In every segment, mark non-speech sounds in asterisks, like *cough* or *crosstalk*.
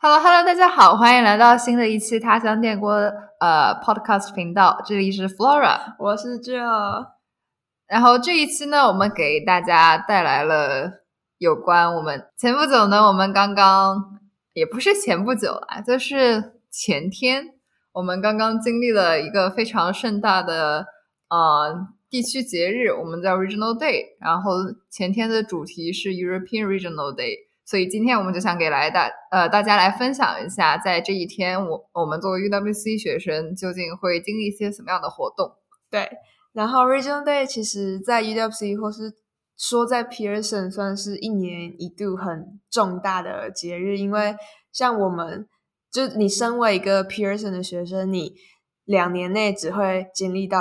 Hello Hello，大家好，欢迎来到新的一期他乡电锅呃 Podcast 频道，这里是 Flora，我是 Joe。然后这一期呢，我们给大家带来了有关我们前不久呢，我们刚刚也不是前不久啊，就是前天，我们刚刚经历了一个非常盛大的呃地区节日，我们叫 Regional Day，然后前天的主题是 European Regional Day。所以今天我们就想给来大呃大家来分享一下，在这一天我我们作为 UWC 学生究竟会经历一些什么样的活动？对，然后 Regional Day 其实在 UWC 或是说在 Pearson 算是一年一度很重大的节日，因为像我们就你身为一个 Pearson 的学生，你两年内只会经历到。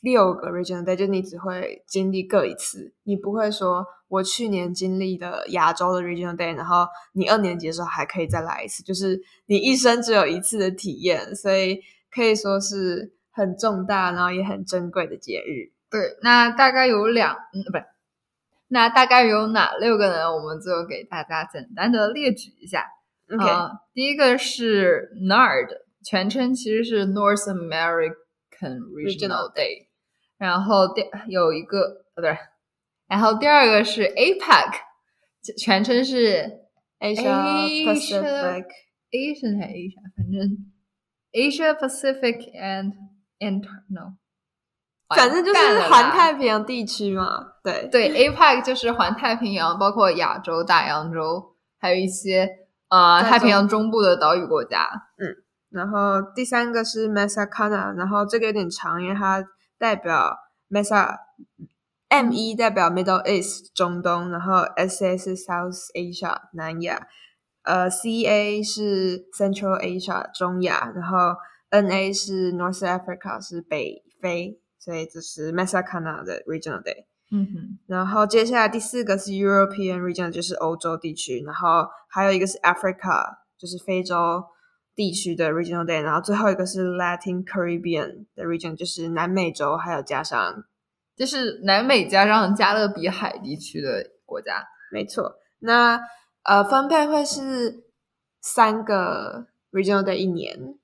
六个 regional day 就你只会经历各一次，你不会说我去年经历的亚洲的 regional day，然后你二年级的时候还可以再来一次，就是你一生只有一次的体验，所以可以说是很重大，然后也很珍贵的节日。对，那大概有两，嗯，不是，那大概有哪六个呢？我们就给大家简单的列举一下。OK，第一个是 NARD，全称其实是 North American Regional Day。然后第有一个呃不对，然后第二个是 APEC，全称是 Asia Pacific，Asian 还 Asia，反正 Asia Pacific and Internal，反正就是环太平洋地区嘛。对对，APEC 就是环太平洋，包括亚洲、大洋洲，还有一些呃太平洋中部的岛屿国家。嗯，然后第三个是 Mesacana，然后这个有点长，因为它。代表 MESA，M 一代表 Middle East 中东，然后 SA 是 South Asia 南亚，呃 CA 是 Central Asia 中亚，然后 NA 是 North Africa 是北非，所以这是 Mesacana 的 Regional Day。嗯哼，然后接下来第四个是 European Region，就是欧洲地区，然后还有一个是 Africa，就是非洲。地区的 regional day，然后最后一个是 Latin Caribbean 的 region，就是南美洲，还有加上就是南美加上加勒比海地区的国家。没错，那呃分配会是三个 regional day 一年，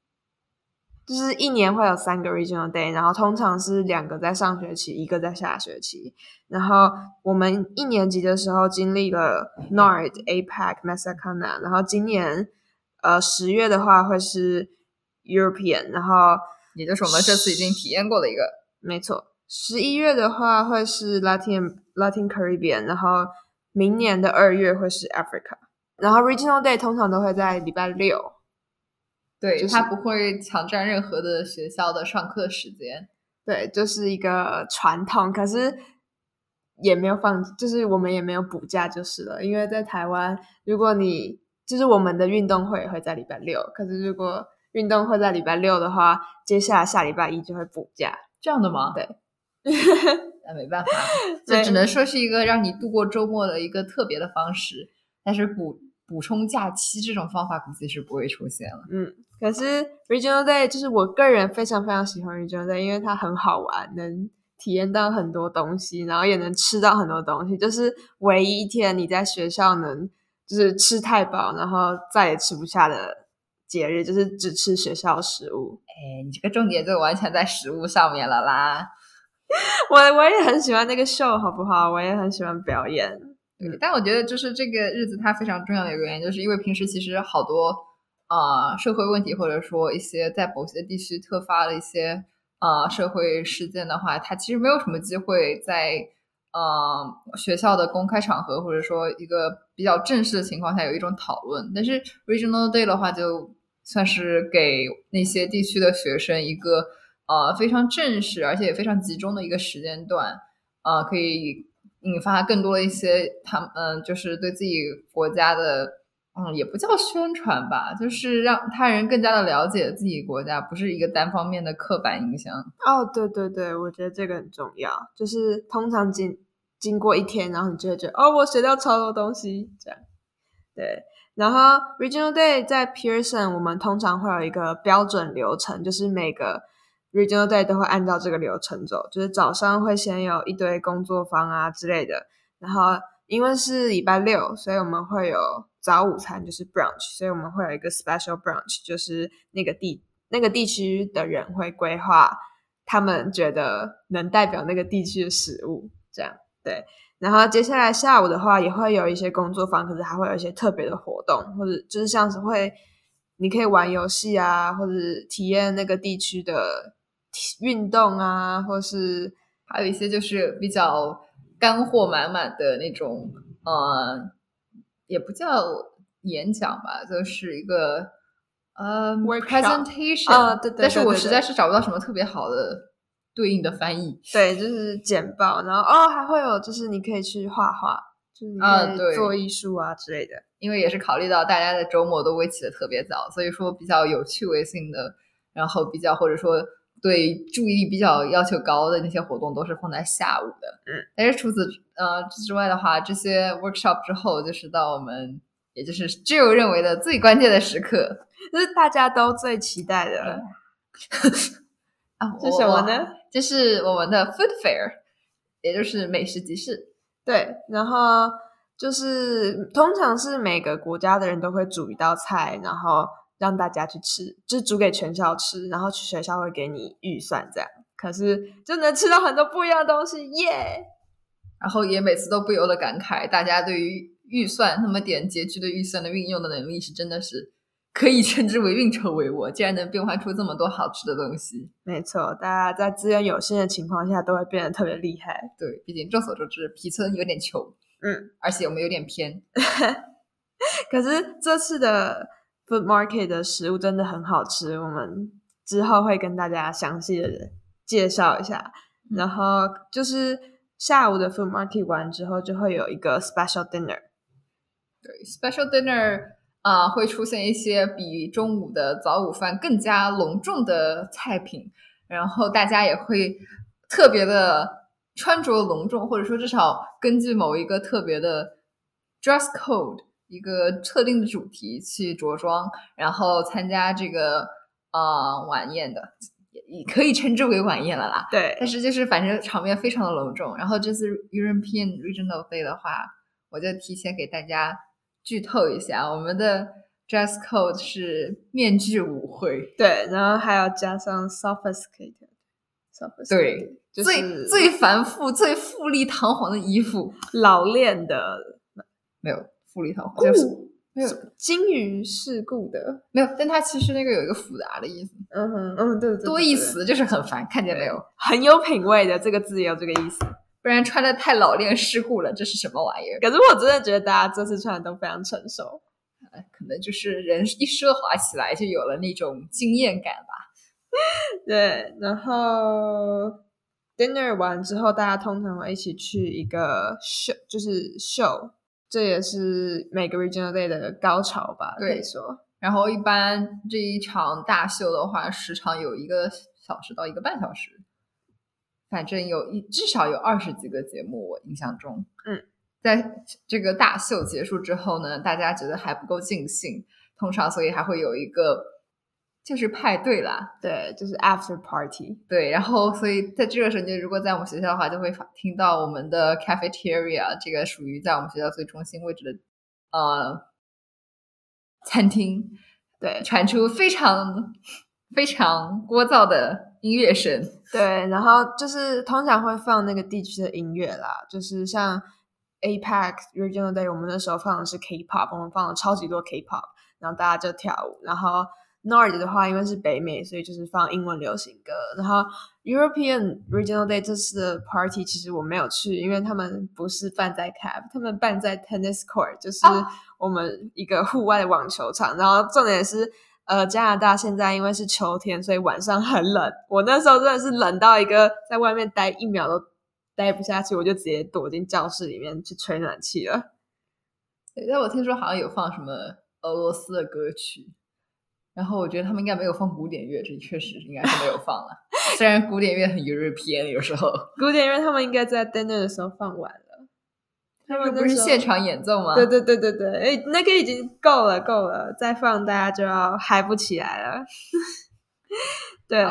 就是一年会有三个 regional day，然后通常是两个在上学期，一个在下学期。然后我们一年级的时候经历了 Nord、APEC、Mesacana，然后今年。呃，十月的话会是 European，然后也就是我们这次已经体验过的一个，没错。十一月的话会是 Latin Latin Caribbean，然后明年的二月会是 Africa，然后 Regional Day 通常都会在礼拜六，对，它不会抢占任何的学校的上课时间，对，就是一个传统，可是也没有放，就是我们也没有补假就是了，因为在台湾，如果你就是我们的运动会会在礼拜六，可是如果运动会在礼拜六的话，接下来下礼拜一就会补假，这样的吗？对，那没办法，*laughs* 就只能说是一个让你度过周末的一个特别的方式。但是补补充假期这种方法估计是不会出现了。嗯，可是 Regional Day 就是我个人非常非常喜欢 Regional Day，因为它很好玩，能体验到很多东西，然后也能吃到很多东西，就是唯一一天你在学校能。就是吃太饱，然后再也吃不下的节日，就是只吃学校食物。哎，你这个重点就完全在食物上面了啦。*laughs* 我我也很喜欢那个 show，，好不好？我也很喜欢表演。嗯，但我觉得就是这个日子它非常重要的一个原因，就是因为平时其实好多啊社会问题，或者说一些在某些地区特发的一些啊社会事件的话，它其实没有什么机会在。呃，学校的公开场合，或者说一个比较正式的情况下，有一种讨论。但是 Regional Day 的话，就算是给那些地区的学生一个呃非常正式而且也非常集中的一个时间段，呃，可以引发更多一些他们嗯，就是对自己国家的。嗯，也不叫宣传吧，就是让他人更加的了解自己国家，不是一个单方面的刻板印象。哦，对对对，我觉得这个很重要。就是通常经经过一天，然后你就会觉得，哦，我学到超多东西，这样。对，然后 Regional Day 在 Pearson，我们通常会有一个标准流程，就是每个 Regional Day 都会按照这个流程走，就是早上会先有一堆工作坊啊之类的，然后因为是礼拜六，所以我们会有早午餐，就是 brunch，所以我们会有一个 special brunch，就是那个地那个地区的人会规划他们觉得能代表那个地区的食物，这样对。然后接下来下午的话，也会有一些工作坊，可是还会有一些特别的活动，或者就是像是会你可以玩游戏啊，或者体验那个地区的运动啊，或是还有一些就是比较。干货满满的那种，呃，也不叫演讲吧，就是一个呃 presentation 啊，对对。但是我实在是找不到什么特别好的对应的翻译。对，就是简报，然后哦，还会有就是你可以去画画，就是啊，对，做艺术啊之类的。因为也是考虑到大家的周末都会起的特别早，所以说比较有趣味性的，然后比较或者说。对注意力比较要求高的那些活动都是放在下午的，嗯，但是除此呃之外的话，这些 workshop 之后就是到我们也就是 Jill 认为的最关键的时刻，*laughs* 就是大家都最期待的啊，*laughs* 是什么呢？就是我们的 food fair，也就是美食集市。对，然后就是通常是每个国家的人都会煮一道菜，然后。让大家去吃，就是煮给全校吃，然后去学校会给你预算这样。可是就能吃到很多不一样的东西，耶！然后也每次都不由得感慨，大家对于预算那么点拮据的预算的运用的能力是真的是可以 *laughs* 称之为运筹帷幄，竟然能变换出这么多好吃的东西。没错，大家在资源有限的情况下都会变得特别厉害。对，毕竟众所周知，皮村有点穷，嗯，而且我们有点偏。*laughs* 可是这次的。Food Market 的食物真的很好吃，我们之后会跟大家详细的介绍一下。然后就是下午的 Food Market 完之后，就会有一个 Special Dinner。对，Special Dinner 啊，会出现一些比中午的早午饭更加隆重的菜品，然后大家也会特别的穿着隆重，或者说至少根据某一个特别的 Dress Code。一个特定的主题去着装，然后参加这个呃晚宴的，也可以称之为晚宴了啦。对，但是就是反正场面非常的隆重。然后这次 European Regional Day 的话，我就提前给大家剧透一下，我们的 dress code 是面具舞会。对，然后还要加上 sophisticated，sophisticated，对，最最繁复、最富丽堂皇的衣服，老练的没有。富丽堂皇，就是没有金鱼是故的，没有。但它其实那个有一个复杂的意思，嗯哼，嗯，对，多义词就是很烦，看见没有？很有品味的这个字也有这个意思，不然穿的太老练世故了，这是什么玩意儿？可是我真的觉得大家这次穿的都非常成熟，可能就是人一奢华起来就有了那种惊艳感吧。对，然后 dinner 完之后，大家通常会一起去一个 show，就是 show。这也是每个 regional day 的高潮吧，可以说。然后一般这一场大秀的话，时长有一个小时到一个半小时，反正有一至少有二十几个节目，我印象中。嗯，在这个大秀结束之后呢，大家觉得还不够尽兴，通常所以还会有一个。就是派对啦，对，就是 after party，对，然后所以在这个时候，就如果在我们学校的话，就会听到我们的 cafeteria 这个属于在我们学校最中心位置的呃餐厅，对，传出非常非常聒噪的音乐声，对，然后就是通常会放那个地区的音乐啦，就是像 APEC Regional Day，我们那时候放的是 K-pop，我们放了超级多 K-pop，然后大家就跳舞，然后。Nord 的话，因为是北美，所以就是放英文流行歌。然后 European Regional Day 这次的 party 其实我没有去，因为他们不是办在 Cap，他们办在 Tennis Court，就是我们一个户外的网球场。然后重点是，呃，加拿大现在因为是秋天，所以晚上很冷。我那时候真的是冷到一个在外面待一秒都待不下去，我就直接躲进教室里面去吹暖气了。对，但我听说好像有放什么俄罗斯的歌曲。然后我觉得他们应该没有放古典乐，这确实应该是没有放了。虽然古典乐很 European，有时候 *laughs* 古典乐他们应该在 dinner 的时候放完了。他们不是现场演奏吗？对对对对对，哎，那个已经够了够了，再放大家就要嗨不起来了。*laughs* 对，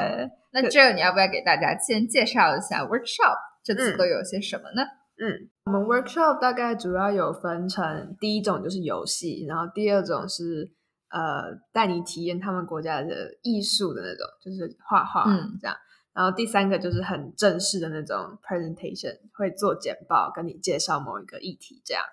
那这你要不要给大家先介绍一下 workshop 这次都有些什么呢？嗯，我们 workshop 大概主要有分成第一种就是游戏，然后第二种是呃带你体验他们国家的艺术的那种，就是画画嗯这样。然后第三个就是很正式的那种 presentation，会做简报跟你介绍某一个议题这样。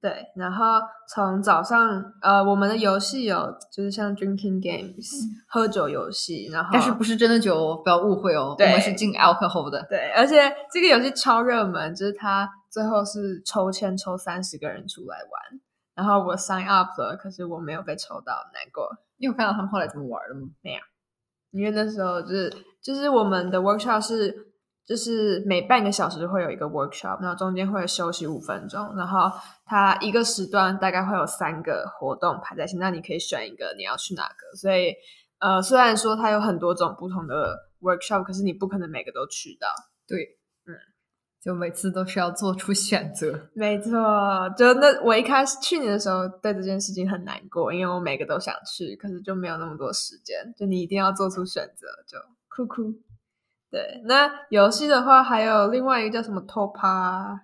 对，然后从早上呃，我们的游戏有就是像 drinking games、喝酒游戏，然后但是不是真的酒哦，不要误会哦，我们是进 alcohol 的。对，而且这个游戏超热门，就是它最后是抽签抽三十个人出来玩，然后我 sign up 了，可是我没有被抽到，难过。你有看到他们后来怎么玩的吗？没有因为那时候就是就是我们的 workshop 是就是每半个小时会有一个 workshop，然后中间会休息五分钟，然后它一个时段大概会有三个活动排在一起，那你可以选一个你要去哪个。所以呃，虽然说它有很多种不同的 workshop，可是你不可能每个都去到。对，嗯，就每次都是要做出选择。没错，就那我一开始去年的时候对这件事情很难过，因为我每个都想去，可是就没有那么多时间，就你一定要做出选择，就哭哭。对，那游戏的话还有另外一个叫什么 Topa，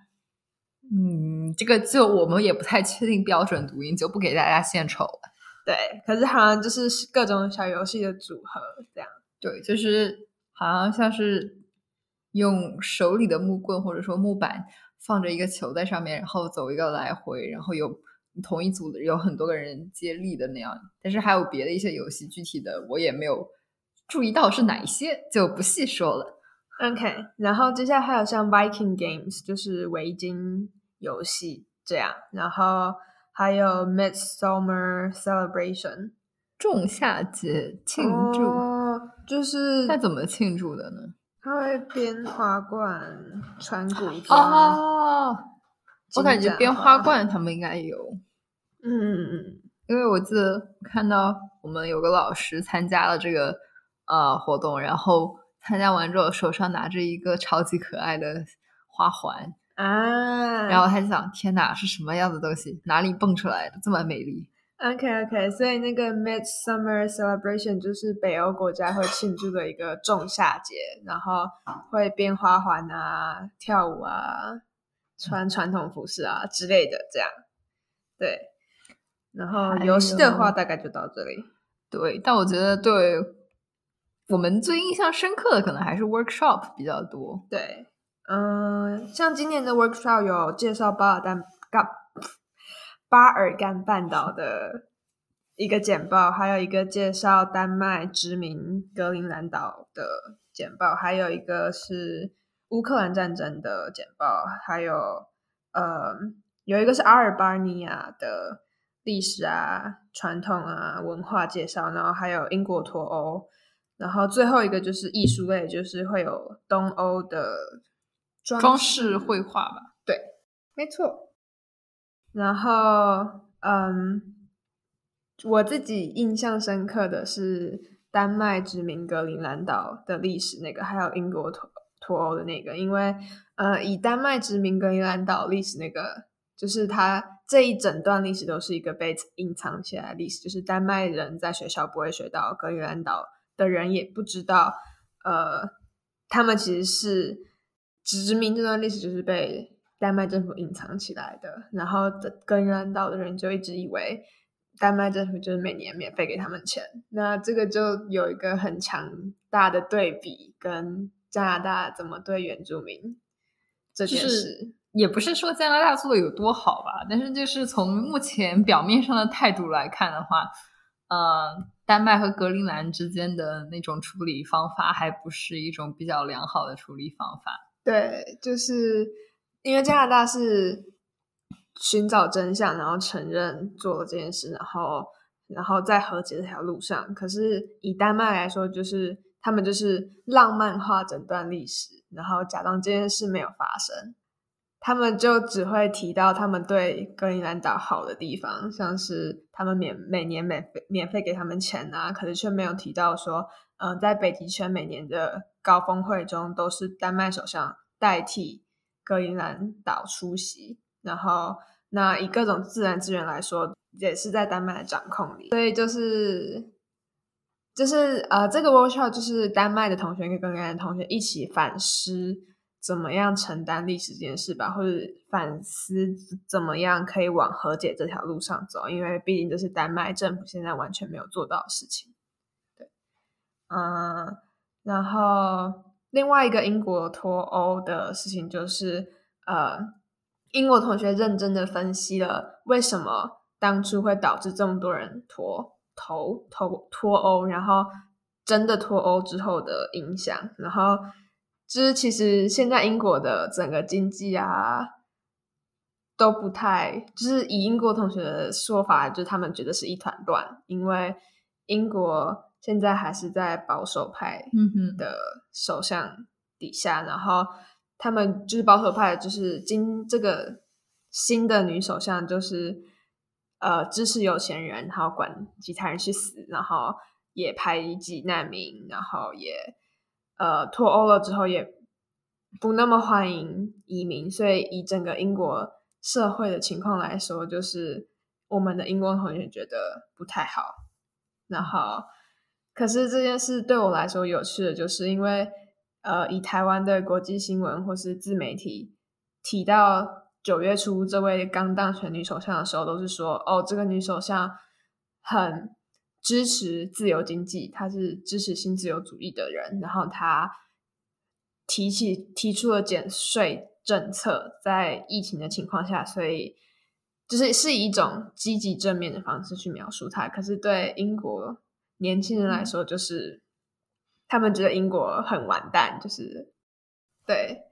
嗯，这个就我们也不太确定标准读音，就不给大家献丑了。对，可是好像就是各种小游戏的组合这样。对，就是好像像是用手里的木棍或者说木板放着一个球在上面，然后走一个来回，然后有同一组的有很多个人接力的那样。但是还有别的一些游戏，具体的我也没有注意到是哪一些，就不细说了。OK，然后接下来还有像 Viking Games，就是围巾游戏这样，然后还有 Midsummer Celebration 仲夏节庆祝，哦、就是那怎么庆祝的呢？他会编花冠、穿古装。哦，我感觉编花冠他们应该有，嗯嗯嗯，因为我记得看到我们有个老师参加了这个呃活动，然后参加完之后手上拿着一个超级可爱的花环，啊，然后他就想：天哪，是什么样的东西？哪里蹦出来的这么美丽？OK OK，所以那个 Midsummer Celebration 就是北欧国家会庆祝的一个仲夏节，然后会编花环啊、跳舞啊、穿传统服饰啊之类的，这样。对，然后游戏的话大概就到这里。对，但我觉得对我们最印象深刻的可能还是 workshop 比较多。对，嗯，像今年的 workshop 有介绍巴尔干干巴尔干半岛的一个简报，还有一个介绍丹麦殖民格陵兰岛的简报，还有一个是乌克兰战争的简报，还有呃有一个是阿尔巴尼亚的历史啊、传统啊、文化介绍，然后还有英国脱欧。然后最后一个就是艺术类，就是会有东欧的装装饰绘画吧，对没错。然后，嗯，我自己印象深刻的是丹麦殖民格陵兰岛的历史那个，还有英国脱脱欧的那个，因为呃，以丹麦殖民格陵兰岛历史那个，就是它这一整段历史都是一个被隐藏起来的历史，就是丹麦人在学校不会学到，格陵兰岛的人也不知道，呃，他们其实是殖民这段历史就是被丹麦政府隐藏起来的，然后格陵兰岛的人就一直以为丹麦政府就是每年免费给他们钱，那这个就有一个很强大的对比，跟加拿大怎么对原住民这件就是事。也不是说加拿大做的有多好吧，但是就是从目前表面上的态度来看的话，呃，丹麦和格陵兰之间的那种处理方法还不是一种比较良好的处理方法。对，就是因为加拿大是寻找真相，然后承认做了这件事，然后然后在和解这条路上。可是以丹麦来说，就是他们就是浪漫化整段历史，然后假装这件事没有发生。他们就只会提到他们对格陵兰岛好的地方，像是他们免每年免费免费给他们钱啊，可是却没有提到说，呃，在北极圈每年的高峰会中，都是丹麦首相代替格陵兰岛出席，然后那以各种自然资源来说，也是在丹麦的掌控里，所以就是就是呃，这个 workshop 就是丹麦的同学跟格陵兰同学一起反思怎么样承担历史这件事吧，或者反思怎么样可以往和解这条路上走，因为毕竟这是丹麦政府现在完全没有做到的事情。对，嗯，然后另外一个英国脱欧的事情就是，呃，英国同学认真的分析了为什么当初会导致这么多人脱头脱脱欧，然后真的脱欧之后的影响，然后。就是其实现在英国的整个经济啊都不太，就是以英国同学的说法，就是他们觉得是一团乱，因为英国现在还是在保守派的首相底下，然后他们就是保守派，就是今这个新的女首相就是呃支持有钱人，然后管其他人去死，然后也排挤难民，然后也。呃，脱欧了之后也不那么欢迎移民，所以以整个英国社会的情况来说，就是我们的英国同学觉得不太好。然后，可是这件事对我来说有趣的就是，因为呃，以台湾的国际新闻或是自媒体提到九月初这位刚当选女首相的时候，都是说哦，这个女首相很。支持自由经济，她是支持新自由主义的人。然后她提起提出了减税政策，在疫情的情况下，所以就是是以一种积极正面的方式去描述它。可是对英国年轻人来说，就是他们觉得英国很完蛋，就是对，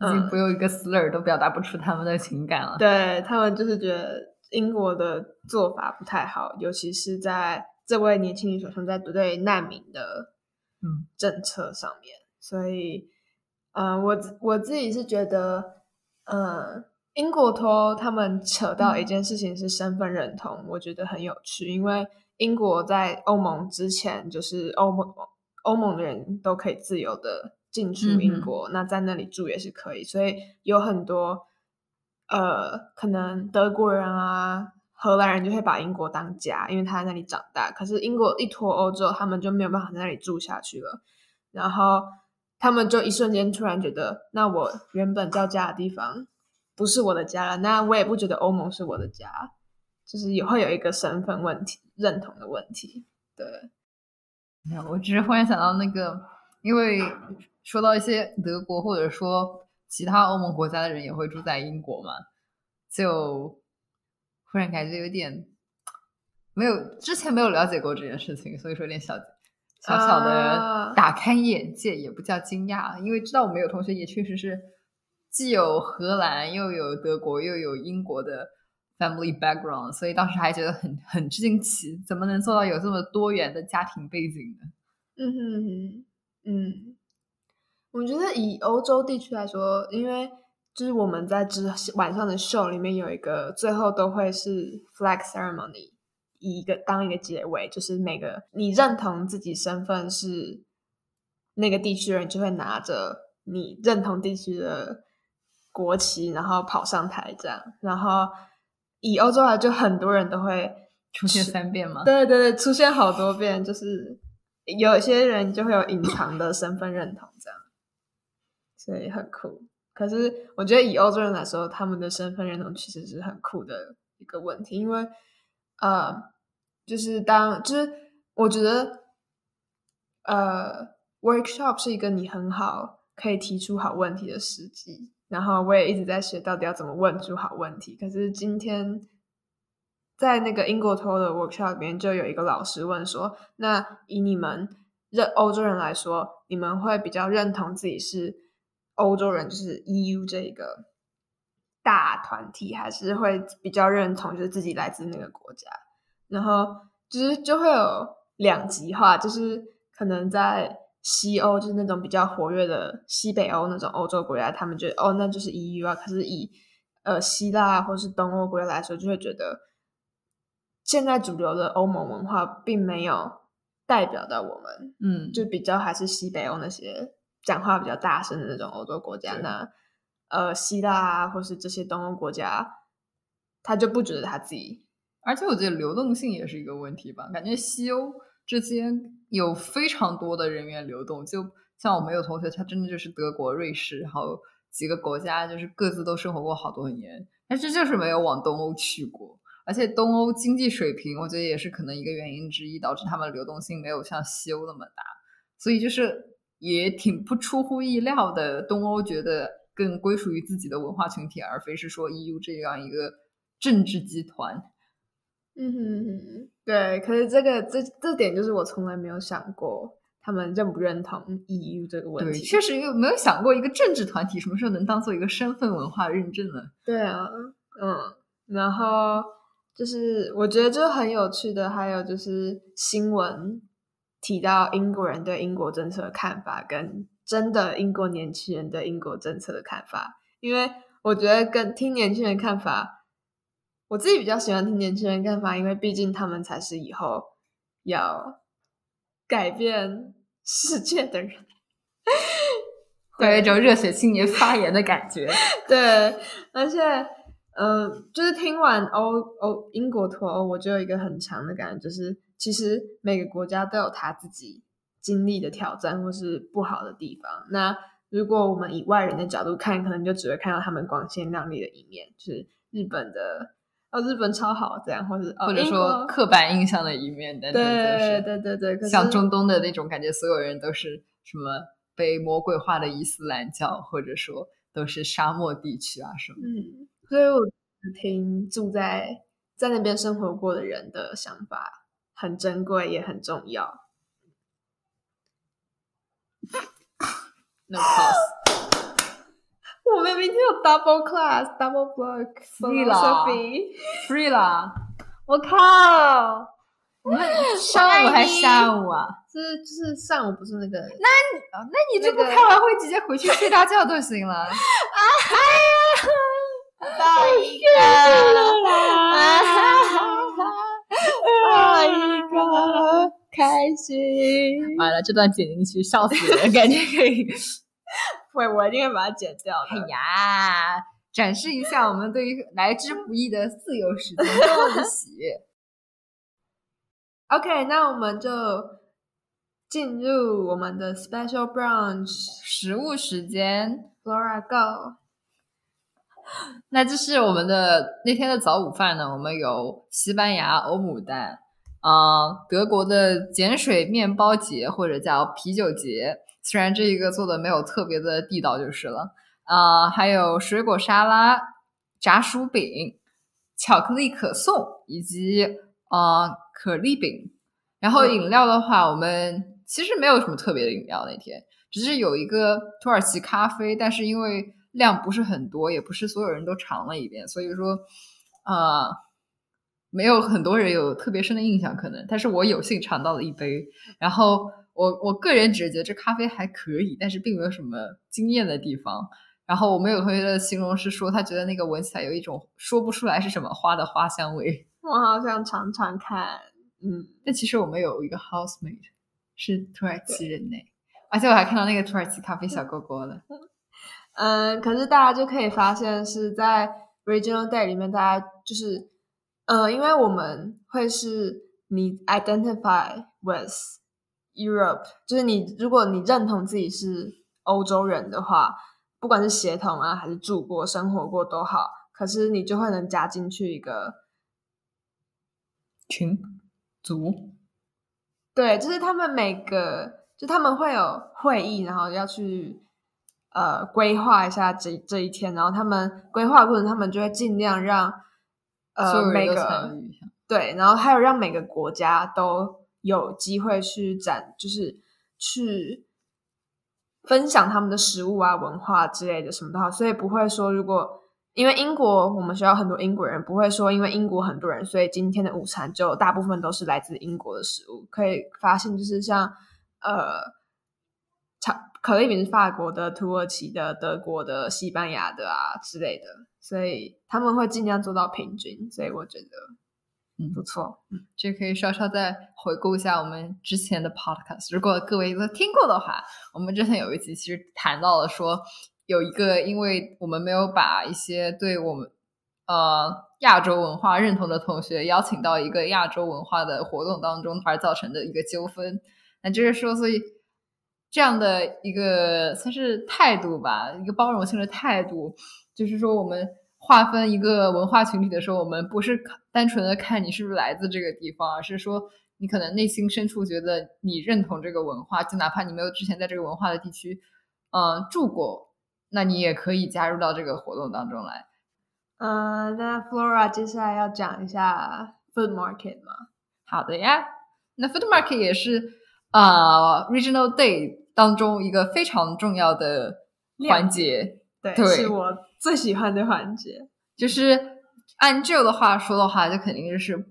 已经不用一个 slur 都表达不出他们的情感了。对他们就是觉得。英国的做法不太好，尤其是在这位年轻女首相在对难民的嗯政策上面。所以，呃，我我自己是觉得，呃，英国托他们扯到一件事情是身份认同，我觉得很有趣。因为英国在欧盟之前，就是欧盟欧盟的人都可以自由的进出英国，那在那里住也是可以，所以有很多。呃，可能德国人啊、荷兰人就会把英国当家，因为他在那里长大。可是英国一脱欧之后，他们就没有办法在那里住下去了。然后他们就一瞬间突然觉得，那我原本叫家的地方不是我的家了。那我也不觉得欧盟是我的家，就是也会有一个身份问题、认同的问题。对，没有，我只是忽然想到那个，因为说到一些德国或者说。其他欧盟国家的人也会住在英国嘛？就忽然感觉有点没有之前没有了解过这件事情，所以说有点小小小的打开眼界，也不叫惊讶，因为知道我们有同学也确实是既有荷兰又有德国又有英国的 family background，所以当时还觉得很很惊奇，怎么能做到有这么多元的家庭背景呢？嗯哼嗯。我觉得以欧洲地区来说，因为就是我们在之晚上的秀里面有一个最后都会是 flag ceremony，以一个当一个结尾，就是每个你认同自己身份是那个地区人，就会拿着你认同地区的国旗，然后跑上台这样。然后以欧洲来，就很多人都会出现三遍吗？对对对，出现好多遍，就是有些人就会有隐藏的身份认同这样。所以很酷，可是我觉得以欧洲人来说，他们的身份认同其实是很酷的一个问题，因为呃，就是当就是我觉得呃，workshop 是一个你很好可以提出好问题的时机，然后我也一直在学到底要怎么问出好问题。可是今天在那个英国托的 workshop 里面，就有一个老师问说：“那以你们认欧洲人来说，你们会比较认同自己是？”欧洲人就是 EU 这个大团体，还是会比较认同，就是自己来自那个国家。然后就是就会有两极化，就是可能在西欧，就是那种比较活跃的西北欧那种欧洲国家，他们觉得哦，那就是 EU 啊。可是以呃希腊或是东欧国家来说，就会觉得现在主流的欧盟文化并没有代表到我们，嗯，就比较还是西北欧那些。讲话比较大声的那种欧洲国家，那呃，希腊啊，或是这些东欧国家，他就不觉得他自己。而且我觉得流动性也是一个问题吧，感觉西欧之间有非常多的人员流动，就像我们有同学，他真的就是德国、瑞士，然后几个国家，就是各自都生活过好多年，但是就是没有往东欧去过。而且东欧经济水平，我觉得也是可能一个原因之一，导致他们流动性没有像西欧那么大。所以就是也挺不出乎意料的，东欧觉得更归属于自己的文化群体，而非是说 EU 这样一个政治集团。嗯哼哼，对。可是这个这这点就是我从来没有想过，他们认不认同 EU 这个问题。对，确实有没有想过一个政治团体什么时候能当做一个身份文化认证呢？对啊，嗯，然后。就是我觉得就很有趣的，还有就是新闻提到英国人对英国政策的看法，跟真的英国年轻人对英国政策的看法。因为我觉得跟听年轻人看法，我自己比较喜欢听年轻人看法，因为毕竟他们才是以后要改变世界的人，会有一种热血青年发言的感觉。*laughs* 对，而且。嗯，就是听完欧欧英国脱欧，我就有一个很强的感觉，就是其实每个国家都有他自己经历的挑战或是不好的地方。那如果我们以外人的角度看，可能就只会看到他们光鲜亮丽的一面，就是日本的哦，日本超好这样，或者或者说刻板印象的一面，对对对对对，像中东的那种感觉，所有人都是什么被魔鬼化的伊斯兰教，或者说都是沙漠地区啊什么。嗯。所以我听住在在那边生活过的人的想法很珍贵，也很重要。No class，*laughs* 我们明天有 double class，double block，free 啦，free 啦！*laughs* 我靠，我们 *laughs* 上午还是下午啊？是就是上午不是那个？那你那你这不开完会直接回去睡大觉就行了？啊哎呀！抱一个，抱一个，开心。完了，这段剪进去，笑死人，感觉可以。会，我一定会把它剪掉。哎呀，展示一下我们对于 *laughs* 来之不易的自由时间的喜悦。OK，那我们就进入我们的 Special Brunch 食物时间。Flora Go。*laughs* 那这是我们的那天的早午饭呢，我们有西班牙欧姆蛋，啊，德国的碱水面包节或者叫啤酒节，虽然这一个做的没有特别的地道就是了，啊，还有水果沙拉、炸薯饼、巧克力可颂以及啊可丽饼，然后饮料的话，我们其实没有什么特别的饮料那天，只是有一个土耳其咖啡，但是因为。量不是很多，也不是所有人都尝了一遍，所以说，啊，没有很多人有特别深的印象，可能。但是我有幸尝到了一杯，然后我我个人只是觉得这咖啡还可以，但是并没有什么惊艳的地方。然后我们有同学的形容是说，他觉得那个闻起来有一种说不出来是什么花的花香味。我好想尝尝看，嗯。但其实我们有一个 housemate 是土耳其人呢，而且我还看到那个土耳其咖啡小哥哥了。*laughs* 嗯，可是大家就可以发现是在 Regional Day 里面，大家就是，呃，因为我们会是你 identify with Europe，就是你如果你认同自己是欧洲人的话，不管是协同啊还是住过、生活过都好，可是你就会能加进去一个群组。对，就是他们每个，就他们会有会议，然后要去。呃，规划一下这这一天，然后他们规划过程，他们就会尽量让呃每个对，然后还有让每个国家都有机会去展，就是去分享他们的食物啊、文化之类的什么的。所以不会说，如果因为英国我们学校很多英国人，不会说因为英国很多人，所以今天的午餐就大部分都是来自英国的食物。可以发现，就是像呃。可丽饼是法国的、土耳其的、德国的、西班牙的啊之类的，所以他们会尽量做到平均，所以我觉得嗯不错，嗯，这可以稍稍再回顾一下我们之前的 podcast，如果各位都听过的话，我们之前有一集其实谈到了说有一个，因为我们没有把一些对我们呃亚洲文化认同的同学邀请到一个亚洲文化的活动当中而造成的一个纠纷，那就是说所以。这样的一个算是态度吧，一个包容性的态度，就是说我们划分一个文化群体的时候，我们不是单纯的看你是不是来自这个地方，而是说你可能内心深处觉得你认同这个文化，就哪怕你没有之前在这个文化的地区，嗯，住过，那你也可以加入到这个活动当中来。嗯，那 Flora 接下来要讲一下 food market 吗？好的呀，那 food market 也是啊 Regional Day 当中一个非常重要的环节，对，对是我最喜欢的环节。就是按 Jill 的话说的话，就肯定就是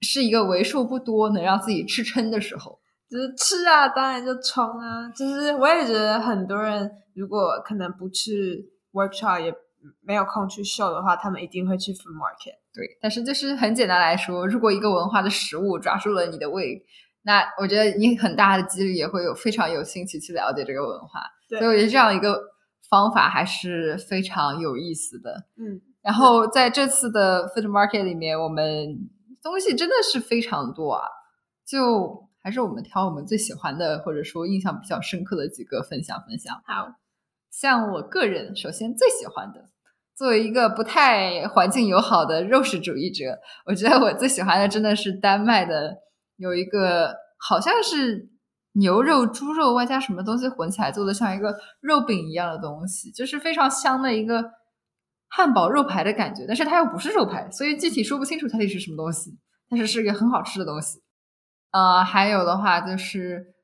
是一个为数不多能让自己吃撑的时候。就是吃啊，当然就冲啊。就是我也觉得很多人如果可能不去 workshop 也没有空去秀的话，他们一定会去 food market。对，但是就是很简单来说，如果一个文化的食物抓住了你的胃，那我觉得你很大的几率也会有非常有兴趣去了解这个文化。对所以我觉得这样一个方法还是非常有意思的。嗯，然后在这次的 food market 里面，我们东西真的是非常多啊，就还是我们挑我们最喜欢的，或者说印象比较深刻的几个分享分享。好，像我个人，首先最喜欢的，作为一个不太环境友好的肉食主义者，我觉得我最喜欢的真的是丹麦的有一个好像是牛肉、猪肉外加什么东西混起来做的像一个肉饼一样的东西，就是非常香的一个汉堡肉排的感觉，但是它又不是肉排，所以具体说不清楚它到底是什么东西，但是是一个很好吃的东西。呃，还有的话就是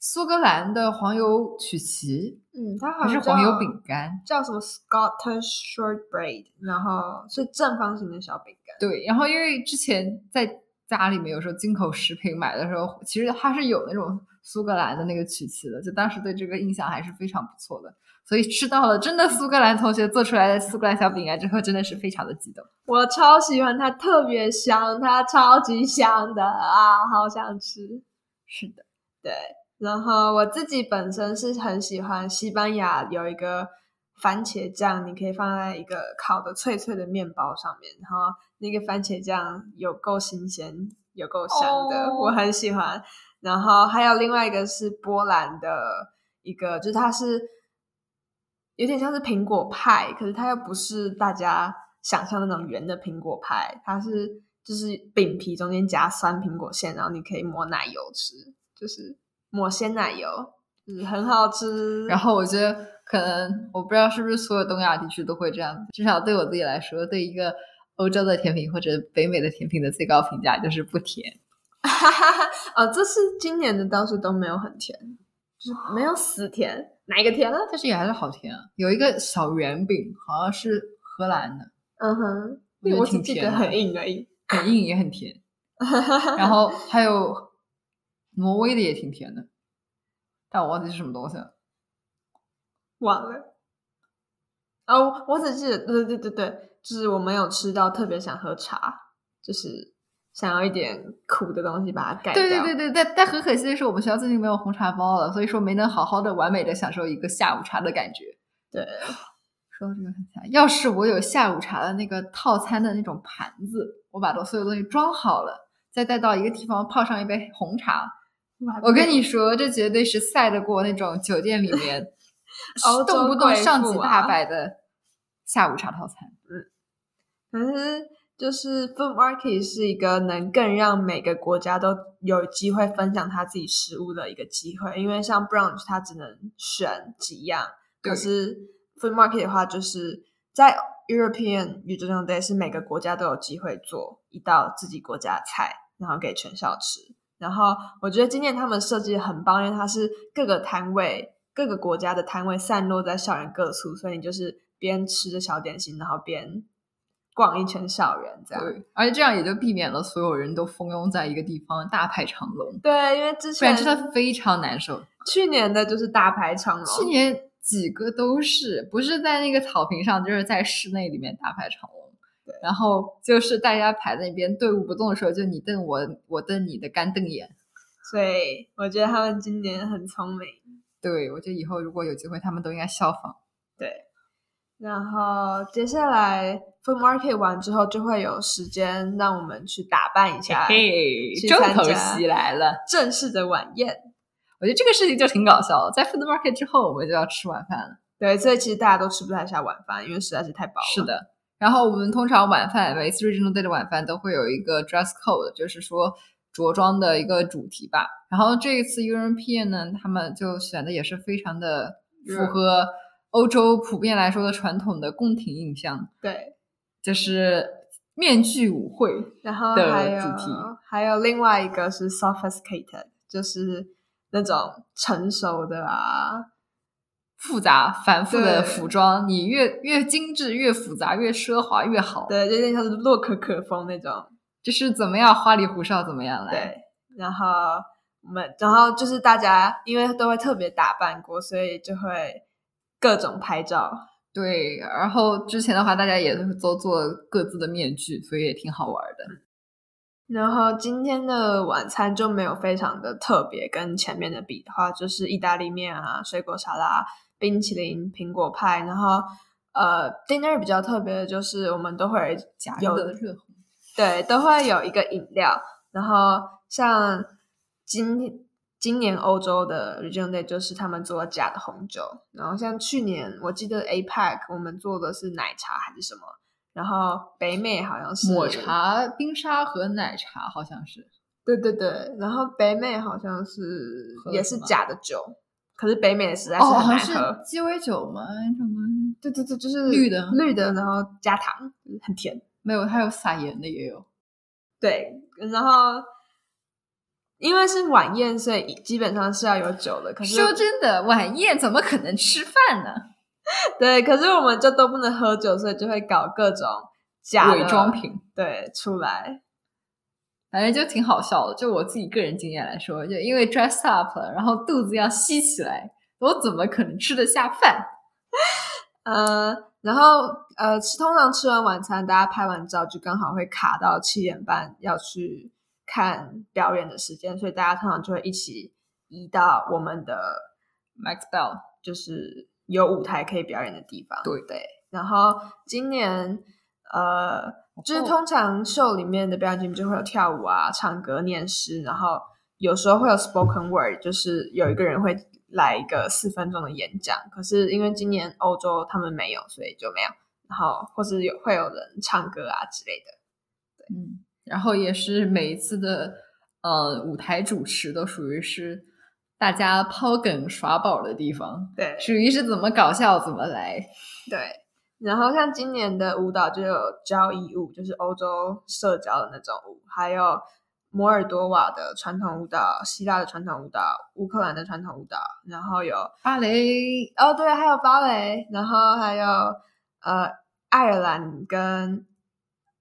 苏格兰的黄油曲奇，嗯，它好像是黄油饼干。叫什么 Scottish shortbread，然后是正方形的小饼干。对，然后因为之前在家里面有时候进口食品买的时候，其实它是有那种苏格兰的那个曲奇的，就当时对这个印象还是非常不错的。所以吃到了真的苏格兰同学做出来的苏格兰小饼干之后，真的是非常的激动。我超喜欢它，特别香，它超级香的啊，好想吃。是的，对，然后我自己本身是很喜欢西班牙有一个番茄酱，你可以放在一个烤的脆脆的面包上面，然后那个番茄酱有够新鲜，有够香的哦我很喜欢。然后还有另外一个是波兰的一个，就是它是有点像是苹果派，可是它又不是大家想象那种圆的苹果派，它是就是饼皮中间夹酸苹果馅，然后你可以抹奶油吃，就是抹鲜奶油，就是很好吃。然后我觉得可能我不知道是不是所有东亚地区都会这样子，至少对我自己来说，对一个欧洲的甜品或者北美的甜品的最高评价就是不甜。哈 *laughs* 哈哦，这是今年的倒是都没有很甜，就是没有死甜，哪一个甜了？但是也还是好甜啊。有一个小圆饼，好像是荷兰的，嗯哼，我只记得很硬而已。很硬也很甜。*laughs* 然后还有挪威的也挺甜的，但我忘记是什么东西了。忘了。哦，我只记得，对对对对，就是我没有吃到，特别想喝茶，就是想要一点苦的东西把它盖掉。对对对对，但但很可惜的是，我们学校最近没有红茶包了，所以说没能好好的、完美的享受一个下午茶的感觉。对说到这个很惨，要是我有下午茶的那个套餐的那种盘子，我把所有东西装好了，再带到一个地方泡上一杯红茶，我跟你说，这绝对是赛得过那种酒店里面动不动上几大啊百的下午茶套餐。嗯可是就是 food market 是一个能更让每个国家都有机会分享他自己食物的一个机会，因为像 brunch 它只能选几样，可是 food market 的话，就是在 European Regional Day 是每个国家都有机会做一道自己国家的菜，然后给全校吃。然后我觉得今年他们设计的很棒，因为它是各个摊位、各个国家的摊位散落在校园各处，所以你就是边吃着小点心，然后边逛一圈校园这样。对，而且这样也就避免了所有人都蜂拥在一个地方大排长龙，对，因为之前真的非常难受。去年的就是大排长龙，去年几个都是，不是在那个草坪上，就是在室内里面大排长龙。对然后就是大家排在那边队伍不动的时候，就你瞪我，我瞪你的干瞪眼。所以我觉得他们今年很聪明。对，我觉得以后如果有机会，他们都应该效仿。对，然后接下来 food market 完之后，就会有时间让我们去打扮一下，嘿，去重头戏来了。正式的晚宴。我我觉得这个事情就挺搞笑的。在 food market 之后，我们就要吃晚饭了。对，所以其实大家都吃不太下晚饭，因为实在是太饱了。是的。然后我们通常晚饭每次 Regional Day 的晚饭都会有一个 dress code，就是说着装的一个主题吧。然后这一次 European 呢，他们就选的也是非常的符合欧洲普遍来说的传统的宫廷印象。对，就是面具舞会，然后还有主题还有另外一个是 sophisticated，就是那种成熟的啊。复杂繁复的服装，你越越精致、越复杂、越奢华越好。对，有点像是洛可可风那种，就是怎么样花里胡哨怎么样来。对，然后我们，然后就是大家因为都会特别打扮过，所以就会各种拍照。对，然后之前的话，大家也都做各自的面具，所以也挺好玩的。然后今天的晚餐就没有非常的特别，跟前面的比的话，就是意大利面啊，水果沙拉。冰淇淋、苹果派，然后呃，dinner 比较特别的就是我们都会夹有的热红，对，都会有一个饮料。然后像今今年欧洲的 Region Day 就是他们做假的红酒，然后像去年我记得 APEC 我们做的是奶茶还是什么，然后北美好像是抹茶、冰沙和奶茶，好像是，对对对，然后北美好像是也是假的酒。可是北美实在是很难喝，鸡尾酒吗？什么？对对对，就是绿的绿的，然后加糖，很甜。没有，它有撒盐的也有。对，然后因为是晚宴，所以基本上是要有酒的。可是说真的，晚宴怎么可能吃饭呢？对，可是我们就都不能喝酒，所以就会搞各种假伪装品，对，出来。反正就挺好笑的，就我自己个人经验来说，就因为 dress up 了，然后肚子要吸起来，我怎么可能吃得下饭？*laughs* 呃，然后呃，吃通常吃完晚餐，大家拍完照就刚好会卡到七点半要去看表演的时间，所以大家通常就会一起移到我们的 Max Bell，就是有舞台可以表演的地方。对对，然后今年呃。就是通常秀里面的表演节目就会有跳舞啊、唱歌、念诗，然后有时候会有 spoken word，就是有一个人会来一个四分钟的演讲。可是因为今年欧洲他们没有，所以就没有。然后或是有会有人唱歌啊之类的。嗯，然后也是每一次的呃舞台主持都属于是大家抛梗耍宝的地方。对，属于是怎么搞笑怎么来。对。然后像今年的舞蹈就有交谊舞，就是欧洲社交的那种舞，还有摩尔多瓦的传统舞蹈、希腊的传统舞蹈、乌克兰的传统舞蹈，然后有芭蕾哦，对，还有芭蕾，然后还有呃，爱尔兰跟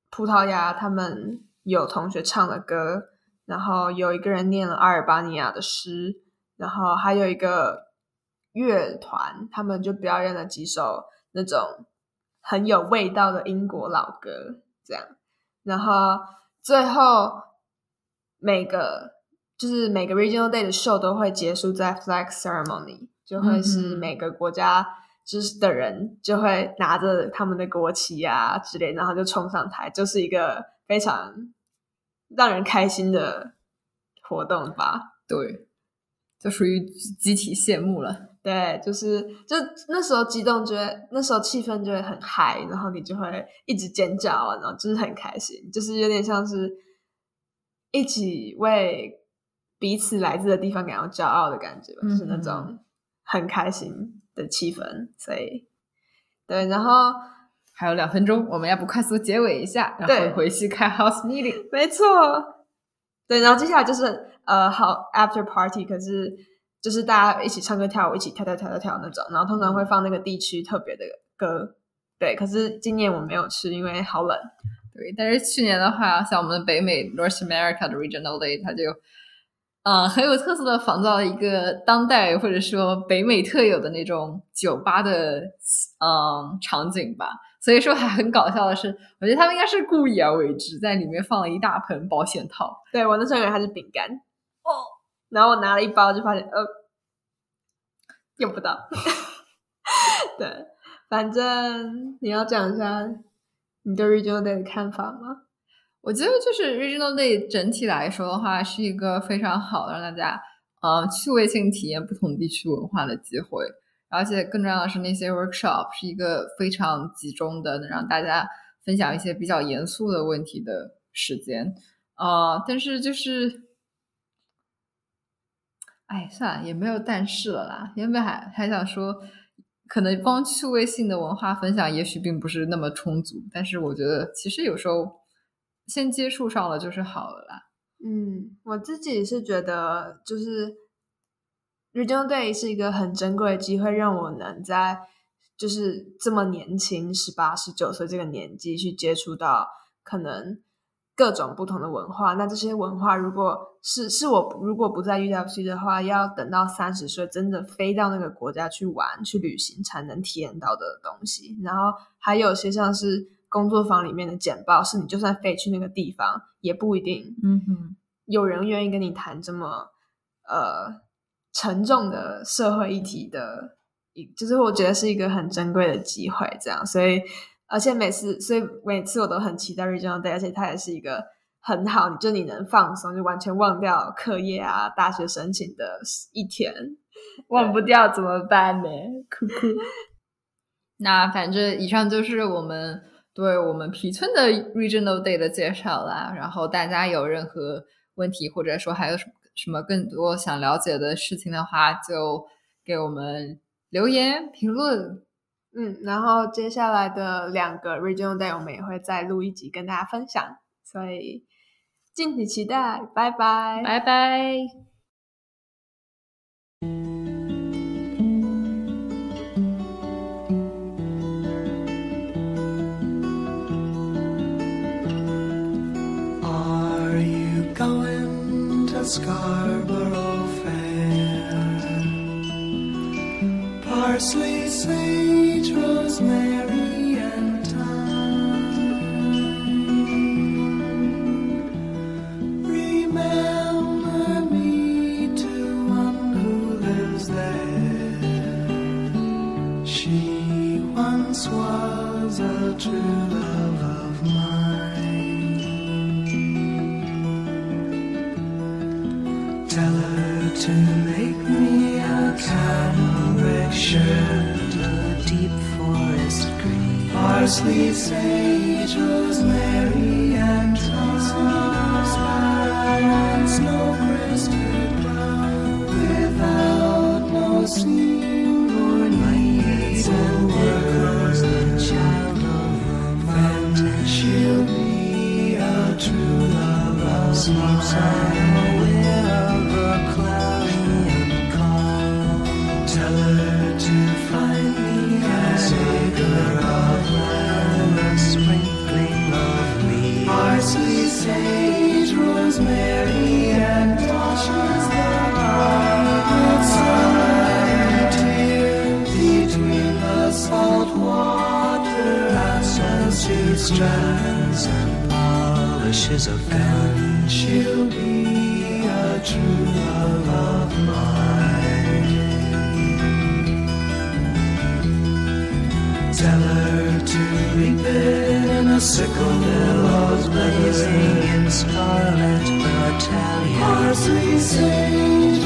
葡萄牙他们有同学唱了歌，然后有一个人念了阿尔巴尼亚的诗，然后还有一个乐团，他们就表演了几首那种。很有味道的英国老歌，这样，然后最后每个就是每个 regional day 的 show 都会结束在 flag ceremony，就会是每个国家就是的人就会拿着他们的国旗啊之类，然后就冲上台，就是一个非常让人开心的活动吧。对，就属于集体谢幕了。对，就是就那时候激动，觉得那时候气氛就会很嗨，然后你就会一直尖叫啊，然后就是很开心，就是有点像是一起为彼此来自的地方感到骄傲的感觉吧，就是那种很开心的气氛。所以，对，然后还有两分钟，我们要不快速结尾一下，然后回去看 house meeting。没错，对，然后接下来就是呃，好 after party，可是。就是大家一起唱歌跳舞，一起跳跳跳跳跳那种，然后通常会放那个地区特别的歌，对。可是今年我没有吃，因为好冷。对，但是去年的话，像我们北美 North America 的 Regional Day，它就嗯很有特色的仿造了一个当代或者说北美特有的那种酒吧的嗯场景吧。所以说还很搞笑的是，我觉得他们应该是故意而为之，在里面放了一大盆保险套。对我那时候以为它是饼干哦。然后我拿了一包，就发现呃用不到。*laughs* 对，反正你要讲一下你对 Regional Day 的看法吗？我觉得就是 Regional Day 整体来说的话，是一个非常好的让大家呃趣味性体验不同地区文化的机会。而且更重要的是，那些 workshop 是一个非常集中的，能让大家分享一些比较严肃的问题的时间。啊，但是就是，哎，算了，也没有但是了啦。原本还还想说，可能光趣味性的文化分享，也许并不是那么充足。但是我觉得，其实有时候先接触上了就是好了啦。嗯，我自己是觉得，就是 Regional Day 是一个很珍贵的机会，让我能在就是这么年轻，十八、十九岁这个年纪去接触到可能。各种不同的文化，那这些文化如果是是我如果不在 UWC 的话，要等到三十岁真的飞到那个国家去玩去旅行才能体验到的东西。然后还有些像是工作坊里面的简报，是你就算飞去那个地方也不一定，嗯哼，有人愿意跟你谈这么呃沉重的社会议题的，一就是我觉得是一个很珍贵的机会，这样所以。而且每次，所以每次我都很期待 Regional Day，而且它也是一个很好，就你能放松，就完全忘掉课业啊、大学申请的一天，*laughs* 忘不掉怎么办呢？酷酷。那反正以上就是我们对我们皮村的 Regional Day 的介绍啦。然后大家有任何问题，或者说还有什么什么更多想了解的事情的话，就给我们留言评论。嗯，然后接下来的两个 Regional Day 我们也会再录一集跟大家分享，所以敬请期待，拜拜，拜拜。Scarborough Fair? Parsley, Parsley, sage, rosemary, and thyme. And snow crested brown without no seam or need. And workers, the child of. And she'll be a true love of mine. Polishes of gun. She'll be a true love of mine. Tell her to reap it in a sickle billows blazing in scarlet battalion. Parsley, sage,